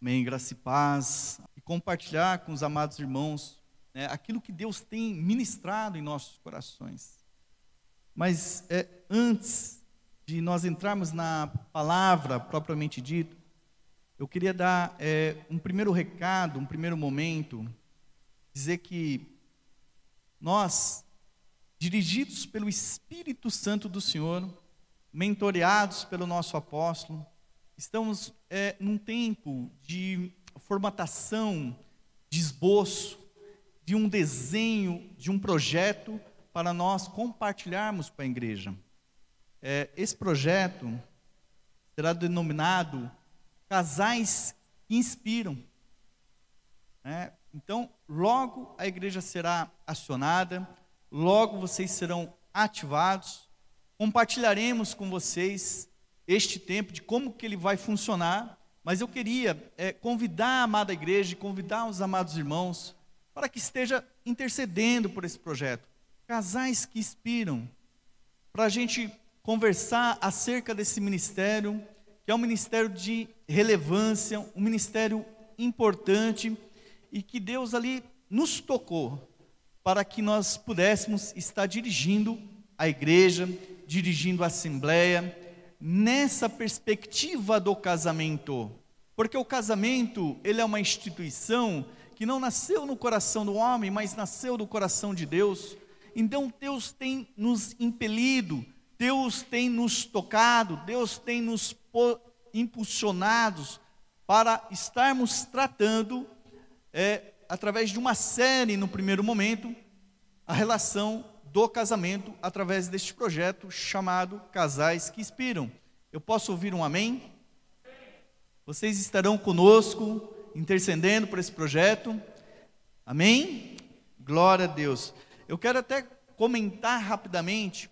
Amém. Graça e paz. E compartilhar com os amados irmãos né, aquilo que Deus tem ministrado em nossos corações. Mas é, antes de nós entrarmos na palavra propriamente dita, eu queria dar é, um primeiro recado, um primeiro momento, dizer que nós, dirigidos pelo Espírito Santo do Senhor, mentoreados pelo nosso apóstolo, Estamos é, num tempo de formatação, de esboço, de um desenho, de um projeto para nós compartilharmos com a igreja. É, esse projeto será denominado Casais que Inspiram. É, então, logo a igreja será acionada, logo vocês serão ativados, compartilharemos com vocês este tempo, de como que ele vai funcionar, mas eu queria é, convidar a amada igreja, convidar os amados irmãos, para que esteja intercedendo por esse projeto. Casais que inspiram, para a gente conversar acerca desse ministério, que é um ministério de relevância, um ministério importante, e que Deus ali nos tocou, para que nós pudéssemos estar dirigindo a igreja, dirigindo a assembleia, nessa perspectiva do casamento. Porque o casamento, ele é uma instituição que não nasceu no coração do homem, mas nasceu do coração de Deus. Então Deus tem nos impelido, Deus tem nos tocado, Deus tem nos impulsionados para estarmos tratando, é, através de uma série no primeiro momento, a relação do casamento através deste projeto chamado Casais que Inspiram. Eu posso ouvir um amém? Vocês estarão conosco, intercedendo por esse projeto. Amém? Glória a Deus. Eu quero até comentar rapidamente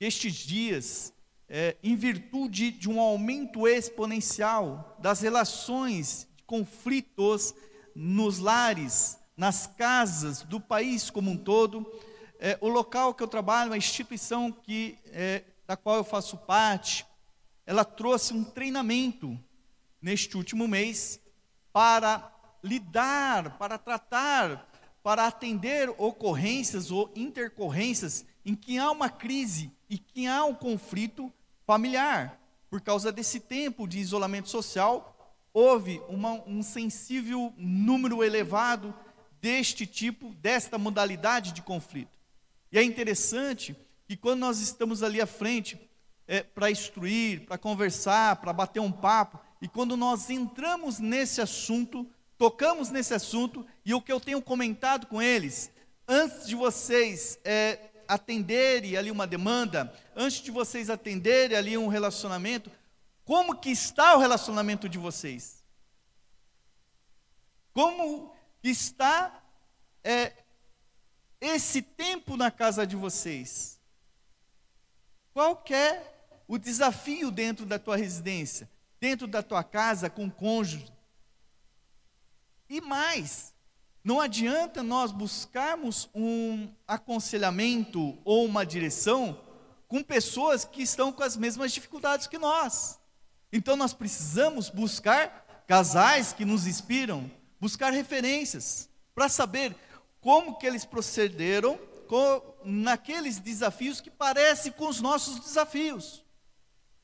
estes dias, é, em virtude de um aumento exponencial das relações conflitos nos lares, nas casas do país como um todo, é, o local que eu trabalho, a instituição que, é, da qual eu faço parte, ela trouxe um treinamento neste último mês para lidar, para tratar, para atender ocorrências ou intercorrências em que há uma crise e que há um conflito familiar. Por causa desse tempo de isolamento social, houve uma, um sensível número elevado deste tipo, desta modalidade de conflito. E é interessante que quando nós estamos ali à frente é, para instruir, para conversar, para bater um papo, e quando nós entramos nesse assunto, tocamos nesse assunto, e o que eu tenho comentado com eles, antes de vocês é, atenderem ali uma demanda, antes de vocês atenderem ali um relacionamento, como que está o relacionamento de vocês? Como está é, esse tempo na casa de vocês? Qual é o desafio dentro da tua residência, dentro da tua casa com o cônjuge? E mais, não adianta nós buscarmos um aconselhamento ou uma direção com pessoas que estão com as mesmas dificuldades que nós. Então nós precisamos buscar casais que nos inspiram, buscar referências para saber como que eles procederam com, naqueles desafios que parecem com os nossos desafios.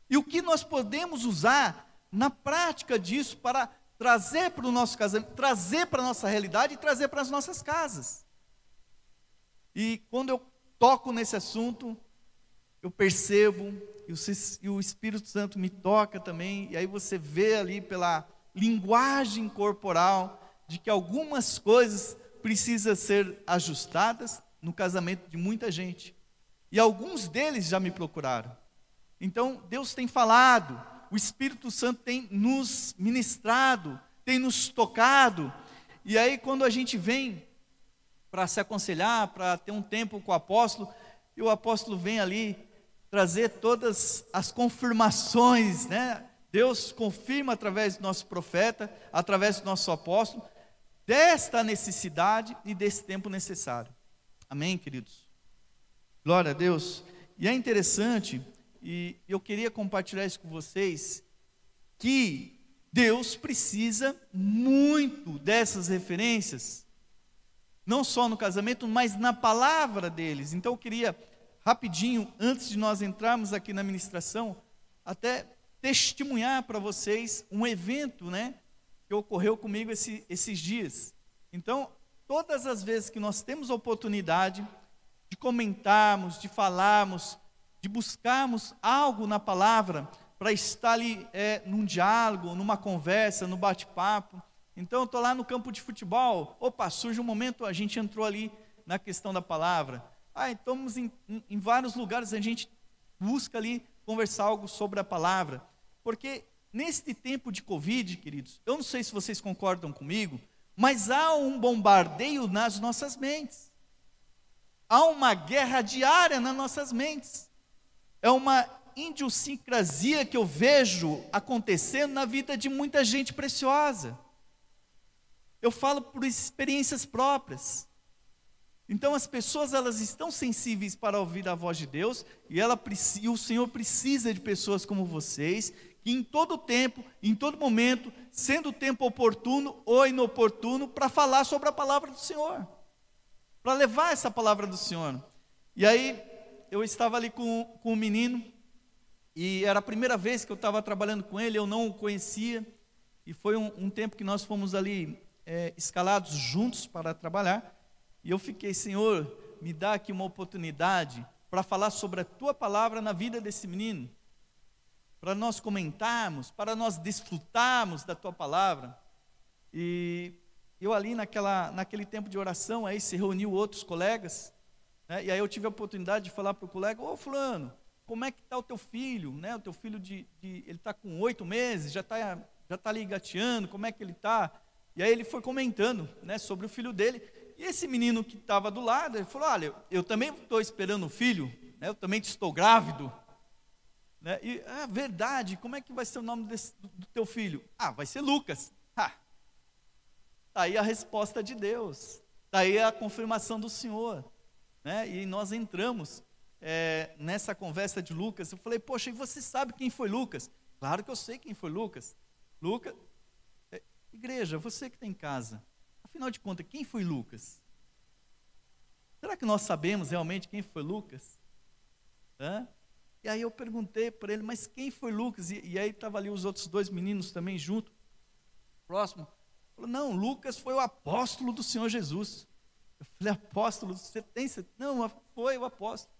E o que nós podemos usar na prática disso para trazer para o nosso casamento, trazer para a nossa realidade e trazer para as nossas casas. E quando eu toco nesse assunto, eu percebo, e o, Espírito Santo me toca também, e aí você vê ali pela linguagem corporal de que algumas coisas precisa ser ajustadas no casamento de muita gente. E alguns deles já me procuraram. Então, Deus tem falado, o Espírito Santo tem nos ministrado, tem nos tocado. E aí, quando a gente vem para se aconselhar, para ter um tempo com o apóstolo, e o apóstolo vem ali trazer todas as confirmações, né? Deus confirma através do nosso profeta, através do nosso apóstolo, desta necessidade e desse tempo necessário. Amém, queridos? Glória a Deus. E é interessante, e eu queria compartilhar isso com vocês, que Deus precisa muito dessas referências, não só no casamento, mas na palavra deles. Então eu queria, rapidinho, antes de nós entrarmos aqui na ministração, até testemunhar para vocês um evento, né, que ocorreu comigo esse, esses dias. Então, todas as vezes que nós temos a oportunidade de comentarmos, de falarmos, de buscarmos algo na palavra, para estar ali é, num diálogo, numa conversa, no bate-papo. Então, eu estou lá no campo de futebol, opa, surge um momento, a gente entrou ali na questão da palavra. Ah, estamos em, em, vários lugares, a gente busca ali conversar algo sobre a palavra. Porque neste tempo de Covid, queridos, eu não sei se vocês concordam comigo, mas há um bombardeio nas nossas mentes. Há uma guerra diária nas nossas mentes. É uma idiosincrasia que eu vejo acontecendo na vida de muita gente preciosa. Eu falo por experiências próprias. Então as pessoas elas estão sensíveis para ouvir a voz de Deus e, ela, e o Senhor precisa de pessoas como vocês em todo tempo, em todo momento, sendo o tempo oportuno ou inoportuno, para falar sobre a palavra do Senhor, para levar essa palavra do Senhor. E aí eu estava ali com, com um menino e era a primeira vez que eu estava trabalhando com ele, eu não o conhecia. E foi um, um tempo que nós fomos ali é, escalados juntos para trabalhar. E eu fiquei, Senhor, me dá aqui uma oportunidade para falar sobre a tua palavra na vida desse menino. Para nós comentarmos, para nós desfrutarmos da tua palavra. E eu ali naquela, naquele tempo de oração, aí se reuniu outros colegas. Né, e aí eu tive a oportunidade de falar para o colega, ô fulano, como é que está o teu filho, né? O teu filho de, de ele está com oito meses, já está já tá ali gateando, como é que ele está? E aí ele foi comentando, né, sobre o filho dele. E esse menino que estava do lado, ele falou: olha, eu também estou esperando um filho, né? Eu também estou grávido. Né? E ah, verdade. Como é que vai ser o nome desse, do, teu filho? Ah, vai ser Lucas. Ha. Tá aí a resposta de Deus. Tá aí a confirmação do Senhor. Né? E nós entramos é, nessa conversa de Lucas, eu falei, poxa, e você sabe quem foi Lucas? Claro que eu sei quem foi Lucas. Lucas, é, igreja, você que está em casa, afinal de contas, quem foi Lucas? Será que nós sabemos realmente quem foi Lucas? Hã? E aí eu perguntei para ele, mas quem foi Lucas? E, e aí estavam ali os outros dois meninos também junto, próximo. Falou, não, Lucas foi o apóstolo do Senhor Jesus. Eu falei, apóstolo, você tem? Não, foi o apóstolo.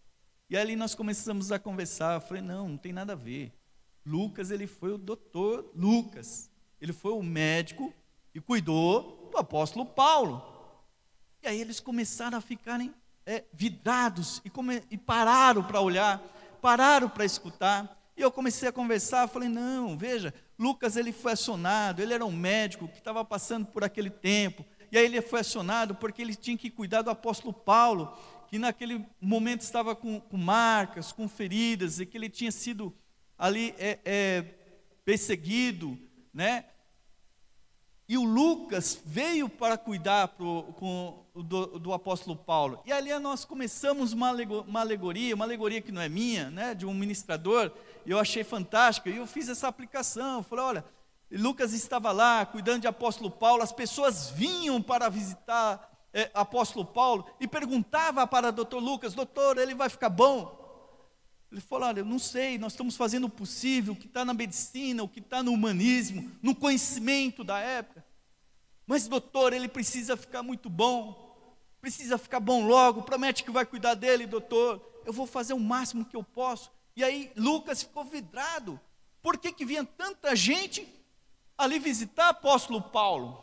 E ali nós começamos a conversar. Eu falei, não, não tem nada a ver. Lucas, ele foi o doutor Lucas. Ele foi o médico e cuidou do apóstolo Paulo. E aí eles começaram a ficarem é, vidrados e, come, e pararam para olhar, pararam para escutar. E eu comecei a conversar, falei, não, veja, Lucas ele foi acionado, ele era um médico que estava passando por aquele tempo, e aí ele foi acionado porque ele tinha que cuidar do apóstolo Paulo, que naquele momento estava com, com marcas, com feridas, e que ele tinha sido ali é, é, perseguido, né? E o Lucas veio para cuidar pro, com, do, do, apóstolo Paulo. E ali nós começamos uma alegoria, uma alegoria que não é minha, né, de um ministrador, e eu achei fantástica, e eu fiz essa aplicação. falei, olha, Lucas estava lá cuidando de apóstolo Paulo, as pessoas vinham para visitar é, apóstolo Paulo e perguntava para o doutor Lucas: Doutor, ele vai ficar bom? Ele falou: Olha, eu não sei, nós estamos fazendo o possível, o que está na medicina, o que está no humanismo, no conhecimento da época. Mas, doutor, ele precisa ficar muito bom, precisa ficar bom logo, promete que vai cuidar dele, doutor. Eu vou fazer o máximo que eu posso. E aí, Lucas ficou vidrado. Por que, que vinha tanta gente ali visitar apóstolo Paulo?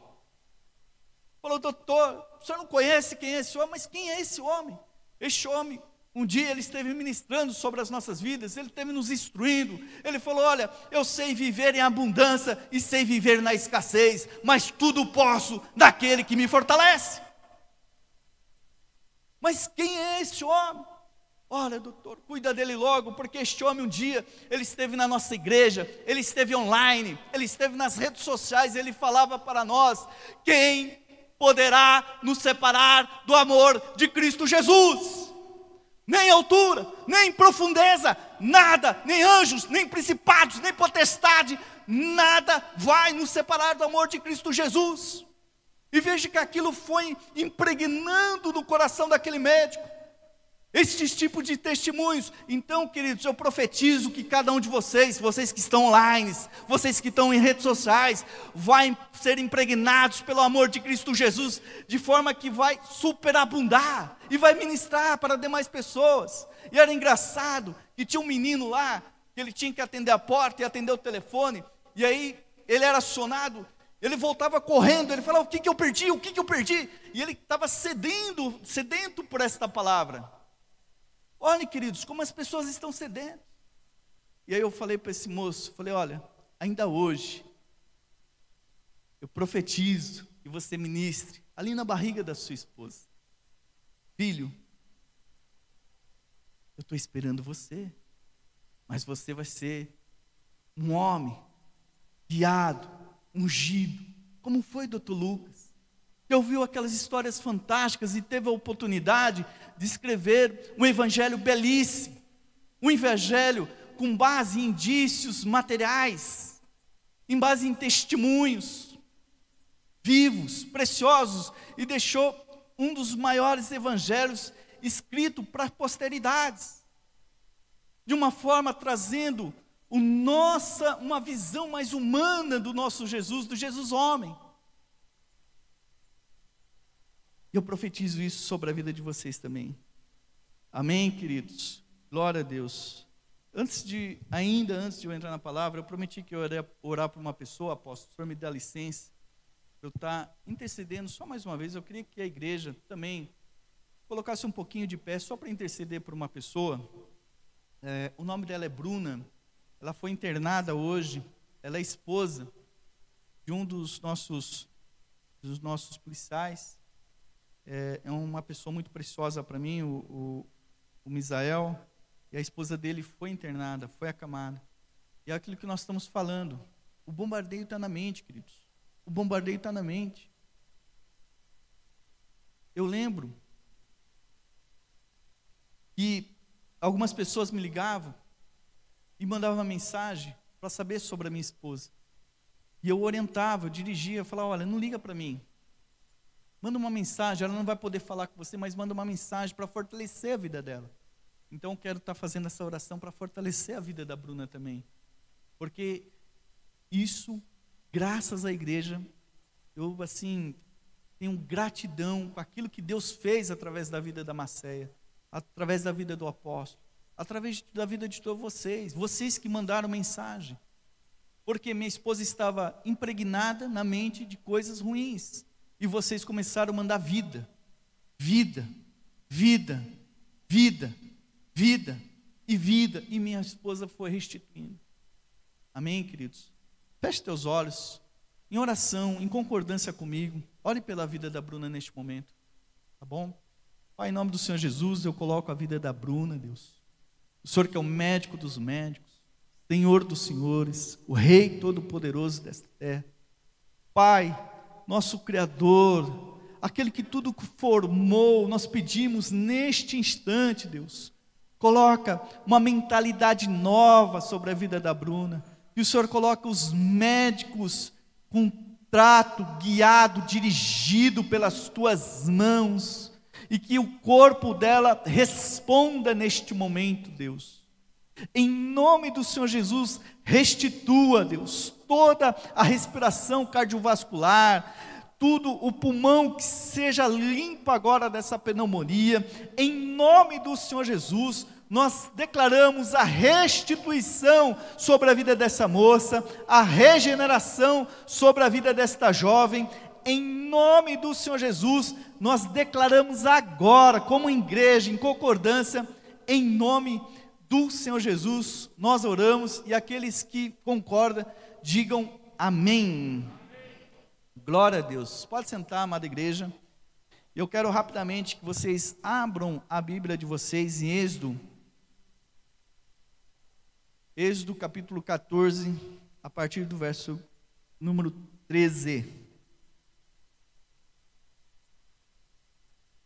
Falou, doutor, o senhor não conhece quem é esse homem, mas quem é esse homem? Este homem, um dia ele esteve ministrando sobre as nossas vidas, ele esteve nos instruindo. Ele falou: Olha, eu sei viver em abundância e sei viver na escassez, mas tudo posso daquele que me fortalece. Mas quem é esse homem? Olha, doutor, cuida dele logo, porque este homem um dia, ele esteve na nossa igreja, ele esteve online, ele esteve nas redes sociais, ele falava para nós: quem poderá nos separar do amor de Cristo Jesus. Nem altura, nem profundeza, nada, nem anjos, nem principados, nem potestade, nada vai nos separar do amor de Cristo Jesus. E veja que aquilo foi impregnando no coração daquele médico. Estes tipos de testemunhos. Então, queridos, eu profetizo que cada um de vocês, vocês que estão online, vocês que estão em redes sociais, vai ser impregnados pelo amor de Cristo Jesus, de forma que vai superabundar e vai ministrar para demais pessoas. E era engraçado que tinha um menino lá, que ele tinha que atender a porta e atender o telefone, e aí ele era acionado, ele voltava correndo, ele falava: O que, que eu perdi? O que, que eu perdi? E ele estava cedendo, sedento por esta palavra. Olhem, queridos, como as pessoas estão sedentas. E aí eu falei para esse moço, falei, olha, ainda hoje, eu profetizo que você ministre ali na barriga da sua esposa. Filho, eu estou esperando você, mas você vai ser um homem guiado, ungido, como foi doutor Lucas. Que ouviu aquelas histórias fantásticas e teve a oportunidade de escrever um evangelho belíssimo, um evangelho com base em indícios materiais, em base em testemunhos vivos, preciosos, e deixou um dos maiores evangelhos escrito para posteridades, de uma forma trazendo o nossa, uma visão mais humana do nosso Jesus, do Jesus homem. E eu profetizo isso sobre a vida de vocês também. Amém, queridos? Glória a Deus. Antes de, ainda antes de eu entrar na palavra, eu prometi que eu iria orar por uma pessoa, apóstolo. Senhor me dá licença. Eu estar tá intercedendo só mais uma vez. Eu queria que a igreja também colocasse um pouquinho de pé só para interceder por uma pessoa. É, o nome dela é Bruna. Ela foi internada hoje. Ela é esposa de um dos nossos, dos nossos policiais é, é uma pessoa muito preciosa para mim, o, o, o Misael, e a esposa dele foi internada, foi acamada. E é aquilo que nós estamos falando. O bombardeio está na mente, queridos. O bombardeio está na mente. Eu lembro que algumas pessoas me ligavam e mandavam uma mensagem para saber sobre a minha esposa. E eu orientava, eu dirigia, eu falava, olha, não liga para mim. Manda uma mensagem, ela não vai poder falar com você, mas manda uma mensagem para fortalecer a vida dela. Então eu quero estar tá fazendo essa oração para fortalecer a vida da Bruna também. Porque isso, graças à igreja, eu assim tenho gratidão com aquilo que Deus fez através da vida da Macéia, através da vida do apóstolo, através da vida de todos vocês, vocês que mandaram mensagem. Porque minha esposa estava impregnada na mente de coisas ruins e vocês começaram a mandar vida, vida, vida, vida, vida e vida, e minha esposa foi restituindo. Amém, queridos? Feche teus olhos, em oração, em concordância comigo, ore pela vida da Bruna neste momento, tá bom? Pai, em nome do Senhor Jesus, eu coloco a vida da Bruna, Deus. O Senhor que é o médico dos médicos, Senhor dos senhores, o Rei todo-poderoso desta terra. Pai, nosso Criador, aquele que tudo formou, nós pedimos neste instante, Deus, coloca uma mentalidade nova sobre a vida da Bruna, e o Senhor coloca os médicos com trato guiado, dirigido pelas tuas mãos, e que o corpo dela responda neste momento, Deus. Em nome do Senhor Jesus, restitua, Deus, toda a respiração cardiovascular, tudo, o pulmão que seja limpo agora dessa pneumonia. Em nome do Senhor Jesus, nós declaramos a restituição sobre a vida dessa moça, a regeneração sobre a vida desta jovem. Em nome do Senhor Jesus, nós declaramos agora, como igreja, em concordância, em nome do Senhor Jesus, nós oramos e aqueles que concordam, digam amém. Glória a Deus. Pode sentar, amada igreja. Eu quero rapidamente que vocês abram a Bíblia de vocês em Êxodo. Êxodo capítulo 14, a partir do verso número 13.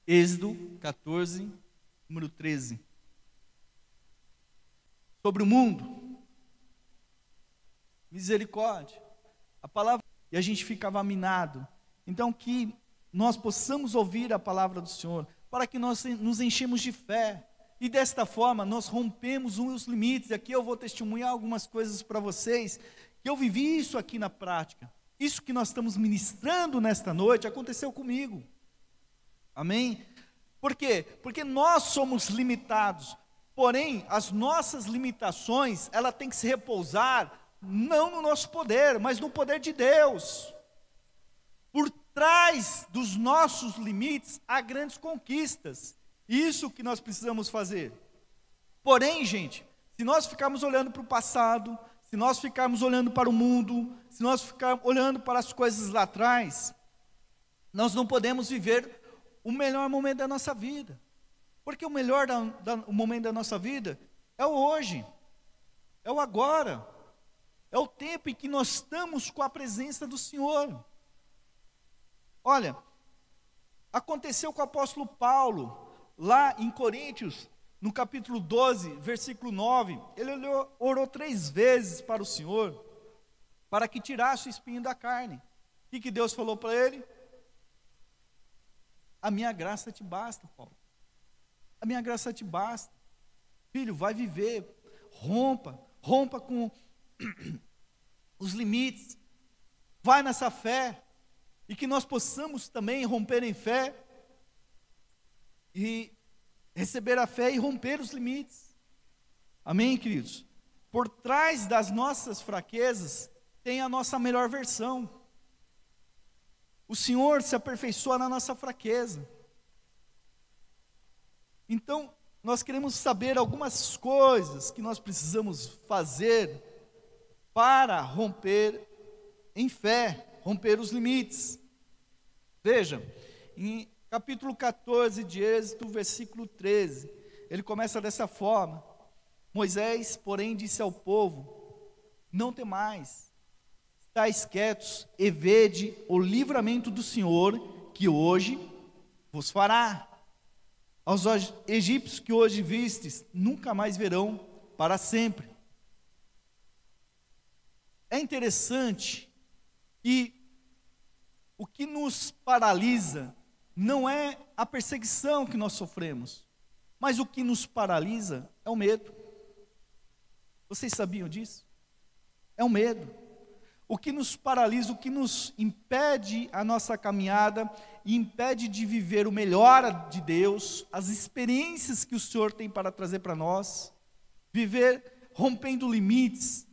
Êxodo 14, número 13. Sobre o mundo. misericórdia. A palavra e a gente ficava minado. Então que nós possamos ouvir a palavra do Senhor, para que nós nos enchemos de fé. E desta forma nós rompemos os limites. Aqui eu vou testemunhar algumas coisas para vocês, que eu vivi isso aqui na prática. Isso que nós estamos ministrando nesta noite aconteceu comigo. Amém? Por quê? Porque nós somos limitados. Porém, as nossas limitações, ela tem que se repousar não no nosso poder, mas no poder de Deus. Por trás dos nossos limites há grandes conquistas. Isso que nós precisamos fazer. Porém, gente, se nós ficarmos olhando para o passado, se nós ficarmos olhando para o mundo, se nós ficarmos olhando para as coisas lá atrás, nós não podemos viver o melhor momento da nossa vida. Porque o melhor da, da, o momento da nossa vida é o hoje, é o agora, é o tempo em que nós estamos com a presença do Senhor. Olha, aconteceu com o apóstolo Paulo, lá em Coríntios, no capítulo 12, versículo 9, ele orou, orou três vezes para o Senhor, para que tirasse o espinho da carne. O que, que Deus falou para ele? A minha graça te basta, Paulo. A minha graça te basta. Filho, vai viver. Rompa, rompa com os limites. Vai nessa fé. E que nós possamos também romper em fé e receber a fé e romper os limites. Amém, queridos? Por trás das nossas fraquezas tem a nossa melhor versão. O Senhor se aperfeiçoa na nossa fraqueza. Então, nós queremos saber algumas coisas que nós precisamos fazer para romper em fé, romper os limites. Veja, em capítulo 14 de Êxodo, versículo 13, ele começa dessa forma: Moisés, porém, disse ao povo: Não temais, estáis quietos e vede o livramento do Senhor, que hoje vos fará. Aos egípcios que hoje vistes, nunca mais verão para sempre. É interessante que o que nos paralisa não é a perseguição que nós sofremos, mas o que nos paralisa é o medo. Vocês sabiam disso? É o medo. O que nos paralisa, o que nos impede a nossa caminhada e impede de viver o melhor de Deus, as experiências que o Senhor tem para trazer para nós, viver rompendo limites,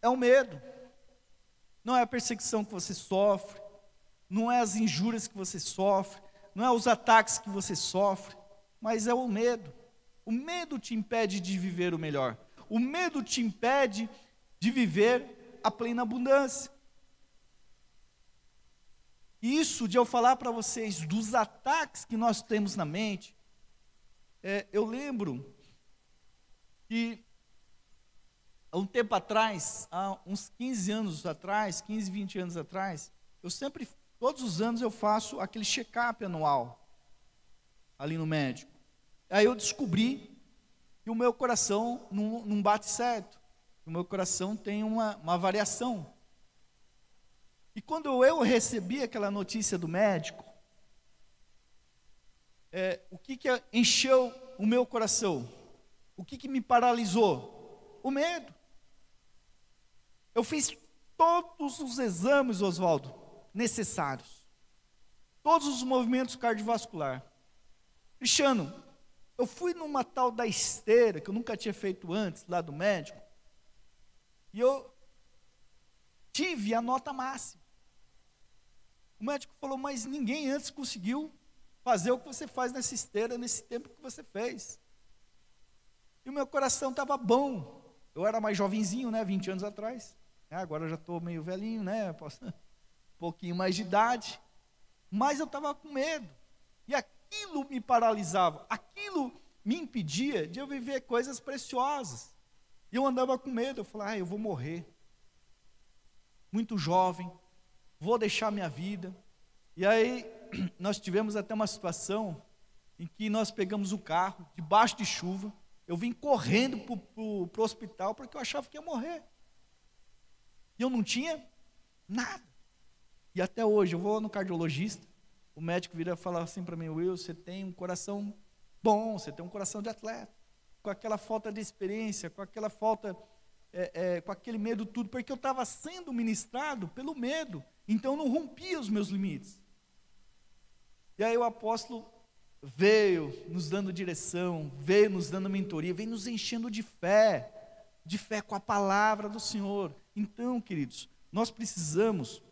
é o medo. Não é a perseguição que você sofre, não é as injúrias que você sofre, não é os ataques que você sofre, mas é o medo. O medo te impede de viver o melhor. O medo te impede de viver a plena abundância. Isso de eu falar para vocês dos ataques que nós temos na mente, é, eu lembro que há um tempo atrás, há uns 15 anos atrás, 15, 20 anos atrás, eu sempre, todos os anos eu faço aquele check-up anual, ali no médico. Aí eu descobri que o meu coração não, não bate certo o meu coração tem uma, uma variação. E quando eu recebi aquela notícia do médico, é, o que, que encheu o meu coração? O que, que me paralisou? O medo. Eu fiz todos os exames, Oswaldo, necessários. Todos os movimentos cardiovasculares. Cristiano, eu fui numa tal da esteira, que eu nunca tinha feito antes, lá do médico. E eu tive a nota máxima. O médico falou, mas ninguém antes conseguiu fazer o que você faz nessa esteira, nesse tempo que você fez. E o meu coração estava bom. Eu era mais jovenzinho, né, 20 anos atrás. É, agora já estou meio velhinho, né, um pouquinho mais de idade. Mas eu estava com medo. E aquilo me paralisava. Aquilo me impedia de eu viver coisas preciosas. E eu andava com medo, eu falava, ah, eu vou morrer. Muito jovem, vou deixar minha vida. E aí nós tivemos até uma situação em que nós pegamos o carro, debaixo de chuva, eu vim correndo para o hospital porque eu achava que ia morrer. E eu não tinha nada. E até hoje, eu vou no cardiologista, o médico vira falar assim para mim, Will, você tem um coração bom, você tem um coração de atleta. Com aquela falta de experiência, com aquela falta, é, é, com aquele medo tudo, porque eu estava sendo ministrado pelo medo. Então eu não rompia os meus limites. E aí o apóstolo veio nos dando direção, veio nos dando mentoria, veio nos enchendo de fé, de fé com a palavra do Senhor. Então, queridos, nós precisamos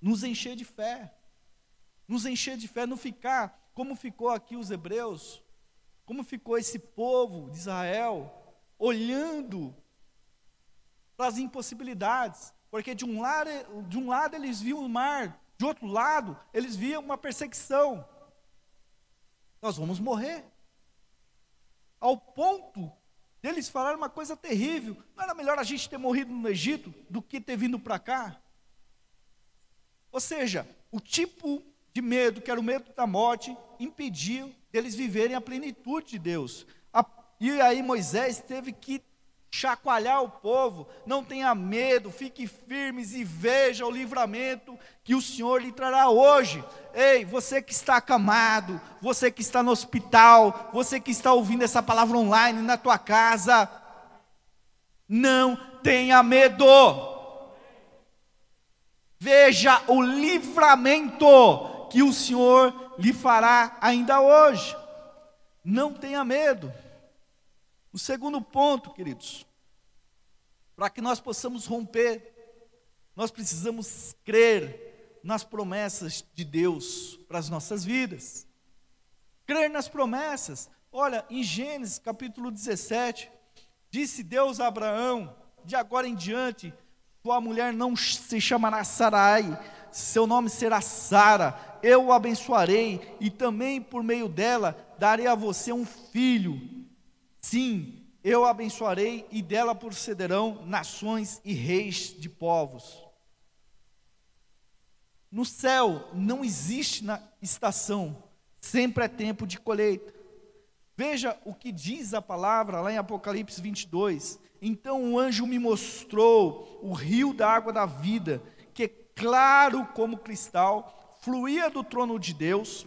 nos encher de fé, nos encher de fé, não ficar como ficou aqui os hebreus, como ficou esse povo de Israel, olhando para as impossibilidades, porque de um, lado, de um lado eles viam o mar, de outro lado eles viam uma perseguição. Nós vamos morrer. Ao ponto deles falar uma coisa terrível: não era melhor a gente ter morrido no Egito do que ter vindo para cá? Ou seja, o tipo de medo, que era o medo da morte, impediu deles viverem a plenitude de Deus. e aí Moisés teve que chacoalhar o povo, não tenha medo, fique firmes e veja o livramento que o Senhor lhe trará hoje. Ei, você que está acamado, você que está no hospital, você que está ouvindo essa palavra online na tua casa, não tenha medo. Veja o livramento que o Senhor lhe fará ainda hoje. Não tenha medo. O segundo ponto, queridos, para que nós possamos romper, nós precisamos crer nas promessas de Deus para as nossas vidas. Crer nas promessas. Olha, em Gênesis capítulo 17, disse Deus a Abraão: de agora em diante tua mulher não se chamará Sarai, seu nome será Sara. Eu o abençoarei e também por meio dela darei a você um filho. Sim, eu a abençoarei e dela procederão nações e reis de povos. No céu não existe estação, sempre é tempo de colheita. Veja o que diz a palavra lá em Apocalipse 22. Então o anjo me mostrou o rio da água da vida, que claro como cristal, fluía do trono de Deus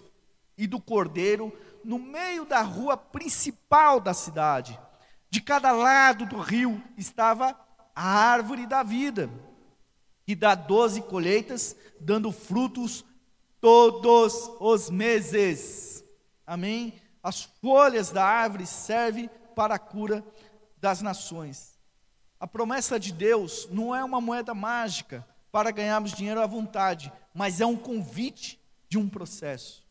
e do cordeiro, no meio da rua principal da cidade. De cada lado do rio estava a árvore da vida, que dá doze colheitas, dando frutos todos os meses. Amém? As folhas da árvore servem para a cura das nações. A promessa de Deus não é uma moeda mágica para ganharmos dinheiro à vontade, mas é um convite de um processo.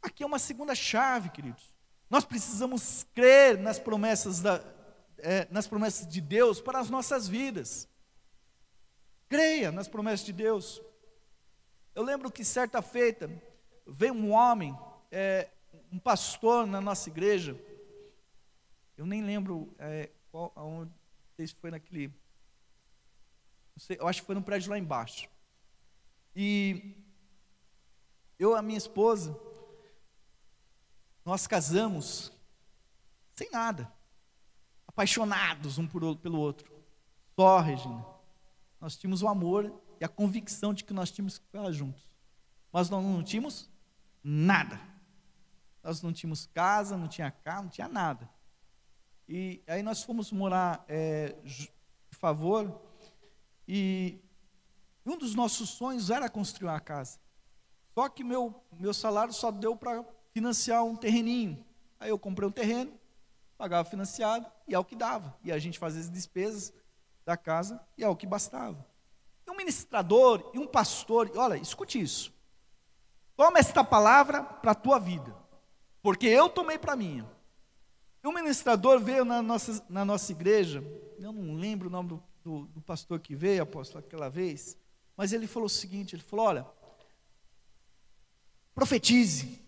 Aqui é uma segunda chave, queridos. Nós precisamos crer nas promessas, da, é, nas promessas de Deus para as nossas vidas. Creia nas promessas de Deus. Eu lembro que certa feita veio um homem, é, um pastor na nossa igreja, eu nem lembro é, qual, aonde, se foi naquele. Sei, eu acho que foi no prédio lá embaixo. E eu e a minha esposa, nós casamos sem nada, apaixonados um por, pelo outro. Só, Regina. Nós tínhamos o amor e a convicção de que nós tínhamos que ficar juntos. Mas nós não tínhamos nada. Nós não tínhamos casa, não tinha carro, não tinha nada. E aí nós fomos morar é, de favor, e um dos nossos sonhos era construir uma casa. Só que meu, meu salário só deu para financiar um terreninho. Aí eu comprei um terreno, pagava financiado, e é o que dava. E a gente fazia as despesas da casa, e é o que bastava. E um ministrador e um pastor, olha, escute isso. Toma esta palavra para a tua vida, porque eu tomei para a minha. E um ministrador veio na nossa, na nossa igreja, eu não lembro o nome do, do, do pastor que veio, apóstolo, aquela vez, mas ele falou o seguinte: ele falou, olha, profetize,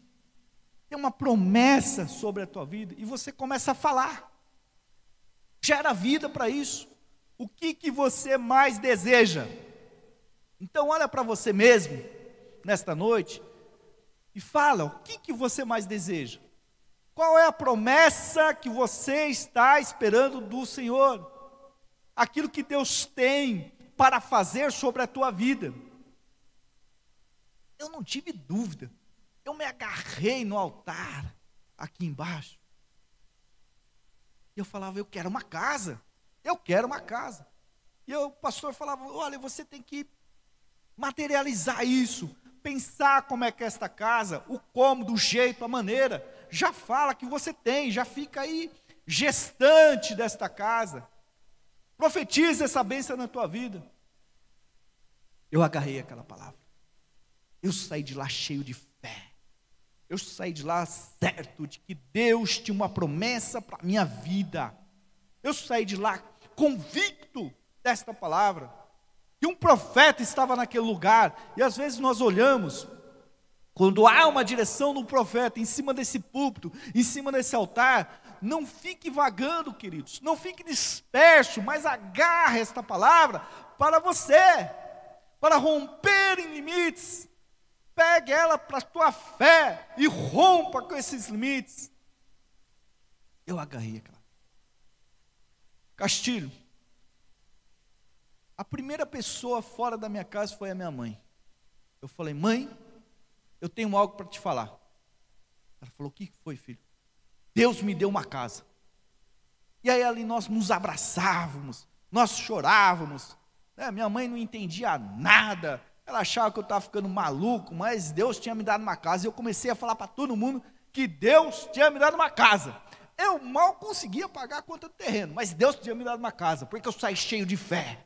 tem uma promessa sobre a tua vida, e você começa a falar, gera vida para isso. O que, que você mais deseja? Então, olha para você mesmo, nesta noite, e fala: o que, que você mais deseja? Qual é a promessa que você está esperando do Senhor? Aquilo que Deus tem para fazer sobre a tua vida. Eu não tive dúvida, eu me agarrei no altar, aqui embaixo, e eu falava: Eu quero uma casa, eu quero uma casa. E o pastor falava: Olha, você tem que materializar isso, pensar como é que é esta casa, o como, do jeito, a maneira. Já fala que você tem, já fica aí gestante desta casa. Profetiza essa bênção na tua vida. Eu agarrei aquela palavra. Eu saí de lá cheio de fé. Eu saí de lá certo de que Deus tinha uma promessa para a minha vida. Eu saí de lá convicto desta palavra. Que um profeta estava naquele lugar. E às vezes nós olhamos, quando há uma direção do profeta em cima desse púlpito, em cima desse altar, não fique vagando, queridos, não fique disperso, mas agarre esta palavra para você, para romper em limites. Pegue ela para a tua fé e rompa com esses limites. Eu agarrei aquela. Castilho. A primeira pessoa fora da minha casa foi a minha mãe. Eu falei, mãe, eu tenho algo para te falar. Ela falou, o que foi, filho? Deus me deu uma casa. E aí ali nós nos abraçávamos, nós chorávamos. Né? Minha mãe não entendia nada, ela achava que eu estava ficando maluco, mas Deus tinha me dado uma casa. E eu comecei a falar para todo mundo que Deus tinha me dado uma casa. Eu mal conseguia pagar a conta do terreno, mas Deus tinha me dado uma casa, porque eu saí cheio de fé.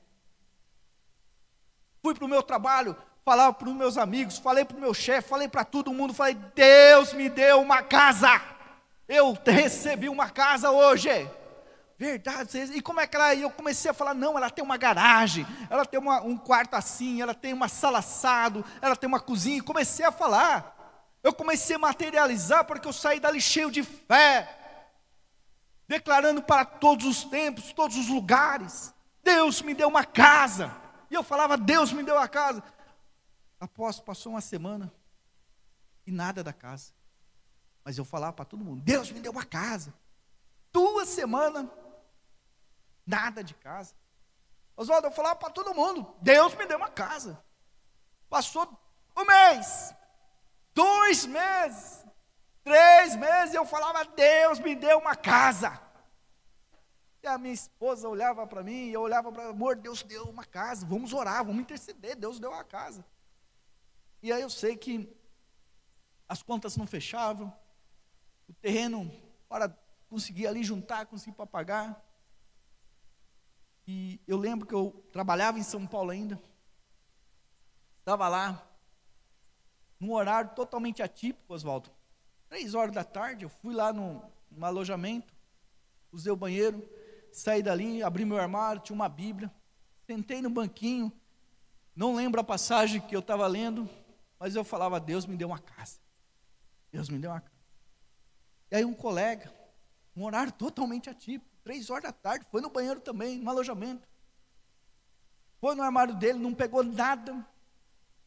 Fui para o meu trabalho, falava para os meus amigos, falei para o meu chefe, falei para todo mundo, falei, Deus me deu uma casa. Eu recebi uma casa hoje. Verdade. E como é que ela. Eu comecei a falar: não, ela tem uma garagem, ela tem uma, um quarto assim, ela tem uma sala assado, ela tem uma cozinha. E comecei a falar. Eu comecei a materializar porque eu saí dali cheio de fé, declarando para todos os tempos, todos os lugares: Deus me deu uma casa. E eu falava: Deus me deu a casa. Após, passou uma semana e nada da casa. Mas eu falava para todo mundo: Deus me deu uma casa. Duas semanas, nada de casa. Oswaldo, eu falava para todo mundo: Deus me deu uma casa. Passou um mês, dois meses, três meses, eu falava: Deus me deu uma casa. E a minha esposa olhava para mim, e eu olhava para amor, Deus deu uma casa, vamos orar, vamos interceder, Deus deu uma casa. E aí eu sei que as contas não fechavam, o terreno para conseguir ali juntar, conseguir para pagar. E eu lembro que eu trabalhava em São Paulo ainda. Estava lá, num horário totalmente atípico, Oswaldo. Três horas da tarde, eu fui lá no, no alojamento, usei o banheiro, saí dali, abri meu armário, tinha uma Bíblia, sentei no banquinho, não lembro a passagem que eu estava lendo, mas eu falava, Deus me deu uma casa. Deus me deu uma casa. E aí um colega, um horário totalmente atípico, três horas da tarde, foi no banheiro também, no alojamento. Foi no armário dele, não pegou nada.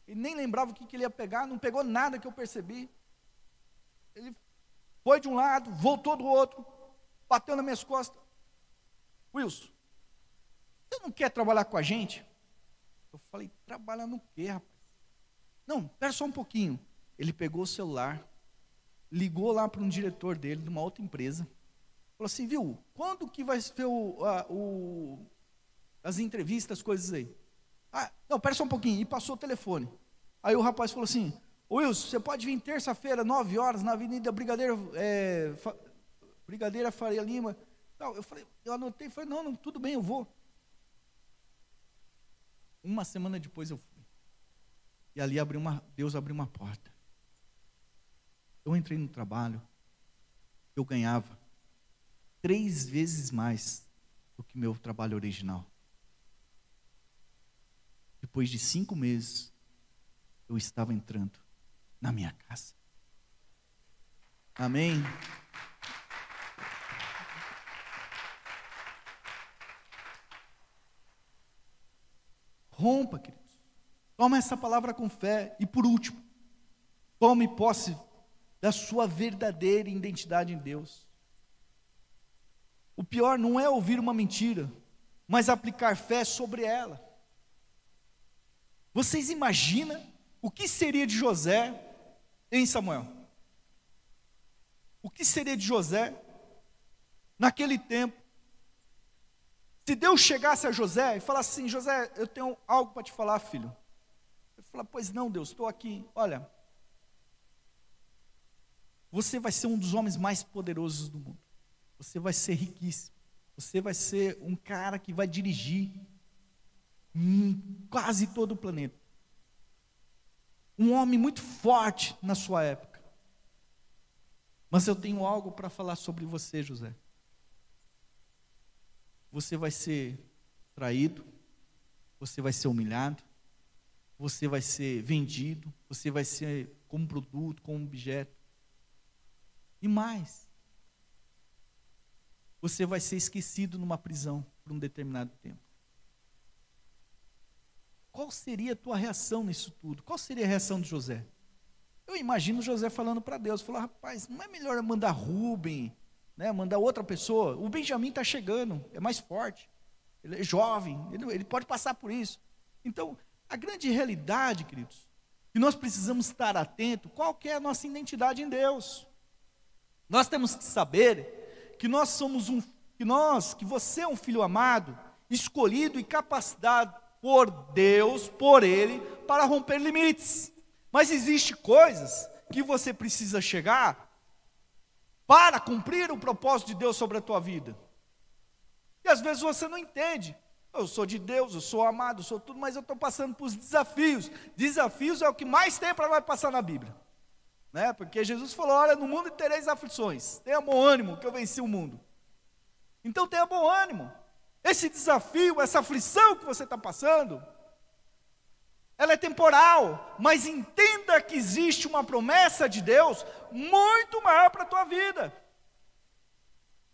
Ele nem lembrava o que, que ele ia pegar, não pegou nada que eu percebi. Ele foi de um lado, voltou do outro, bateu nas minhas costas. Wilson, você não quer trabalhar com a gente? Eu falei, trabalhar no quê, rapaz? Não, espera só um pouquinho. Ele pegou o celular, ligou lá para um diretor dele, de uma outra empresa, falou assim, viu, quando que vai ser o, a, o, as entrevistas, as coisas aí? Ah, não, pera só um pouquinho, e passou o telefone. Aí o rapaz falou assim, Wilson, você pode vir terça-feira, 9 horas, na Avenida Brigadeira, é, Fa, Brigadeira Faria Lima. Não, eu falei, eu anotei, falei, não, não, tudo bem, eu vou. Uma semana depois eu fui. E ali abriu uma, Deus abriu uma porta. Eu entrei no trabalho, eu ganhava três vezes mais do que meu trabalho original. Depois de cinco meses, eu estava entrando na minha casa. Amém? Rompa, queridos. Toma essa palavra com fé. E por último, tome posse da sua verdadeira identidade em Deus. O pior não é ouvir uma mentira, mas aplicar fé sobre ela. Vocês imaginam o que seria de José em Samuel? O que seria de José naquele tempo? Se Deus chegasse a José e falasse assim: José, eu tenho algo para te falar, filho. Ele fala: Pois não, Deus, estou aqui. Olha, você vai ser um dos homens mais poderosos do mundo. Você vai ser riquíssimo. Você vai ser um cara que vai dirigir quase todo o planeta. Um homem muito forte na sua época. Mas eu tenho algo para falar sobre você, José. Você vai ser traído, você vai ser humilhado, você vai ser vendido, você vai ser como produto, como objeto. E mais, você vai ser esquecido numa prisão por um determinado tempo. Qual seria a tua reação nisso tudo? Qual seria a reação de José? Eu imagino José falando para Deus, falou, rapaz, não é melhor mandar Rubem, né, mandar outra pessoa? O Benjamim está chegando, é mais forte, ele é jovem, ele, ele pode passar por isso. Então, a grande realidade, queridos, que nós precisamos estar atento, qual é a nossa identidade em Deus? Nós temos que saber que nós somos um, que nós, que você é um filho amado, escolhido e capacitado por Deus, por Ele, para romper limites. Mas existe coisas que você precisa chegar para cumprir o propósito de Deus sobre a tua vida. E às vezes você não entende. Eu sou de Deus, eu sou amado, eu sou tudo, mas eu estou passando por desafios. Desafios é o que mais tem para nós passar na Bíblia. Né? Porque Jesus falou: Olha, no mundo tereis aflições, tenha bom ânimo, que eu venci o mundo. Então tenha bom ânimo. Esse desafio, essa aflição que você está passando, ela é temporal, mas entenda que existe uma promessa de Deus muito maior para a tua vida.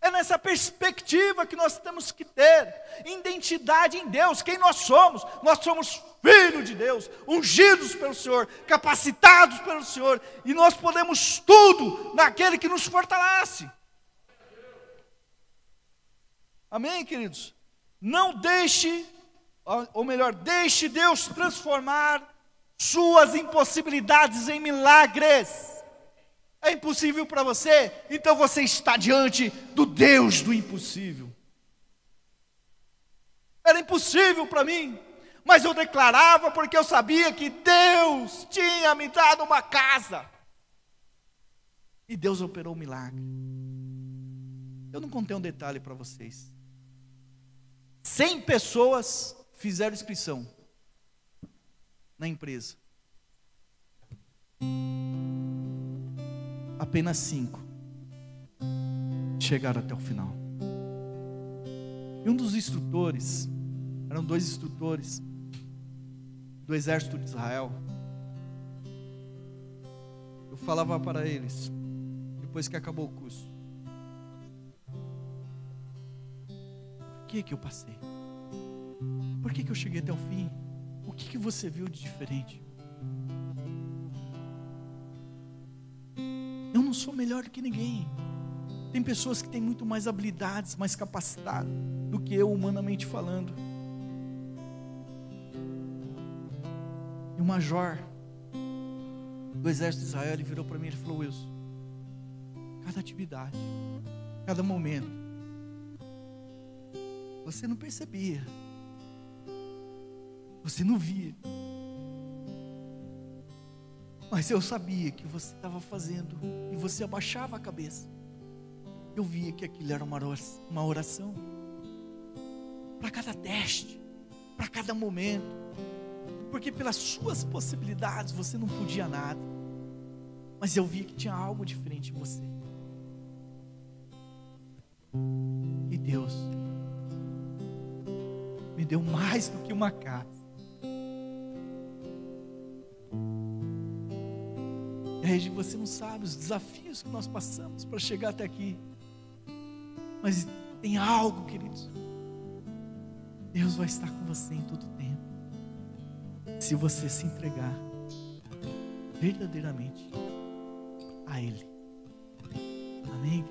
É nessa perspectiva que nós temos que ter identidade em Deus, quem nós somos. Nós somos filhos de Deus, ungidos pelo Senhor, capacitados pelo Senhor, e nós podemos tudo naquele que nos fortalece. Amém, queridos? Não deixe, ou melhor, deixe Deus transformar suas impossibilidades em milagres. É impossível para você? Então você está diante do Deus do impossível. Era impossível para mim, mas eu declarava porque eu sabia que Deus tinha me dado uma casa. E Deus operou um milagre. Eu não contei um detalhe para vocês. Cem pessoas fizeram inscrição na empresa apenas cinco chegaram até o final. E um dos instrutores, eram dois instrutores do exército de Israel. Eu falava para eles, depois que acabou o curso, por que que eu passei? Por que que eu cheguei até o fim? O que que você viu de diferente? Sou melhor do que ninguém. Tem pessoas que têm muito mais habilidades, mais capacidade do que eu, humanamente falando. E o major do exército de Israel ele virou para mim e falou: Wilson, cada atividade, cada momento, você não percebia, você não via, mas eu sabia que você estava fazendo e você abaixava a cabeça. Eu via que aquilo era uma oração para cada teste, para cada momento, porque pelas suas possibilidades você não podia nada, mas eu via que tinha algo diferente em você. E Deus me deu mais do que uma casa. Regi, você não sabe os desafios que nós passamos para chegar até aqui. Mas tem algo, queridos. Deus vai estar com você em todo tempo. Se você se entregar verdadeiramente a Ele. Amém?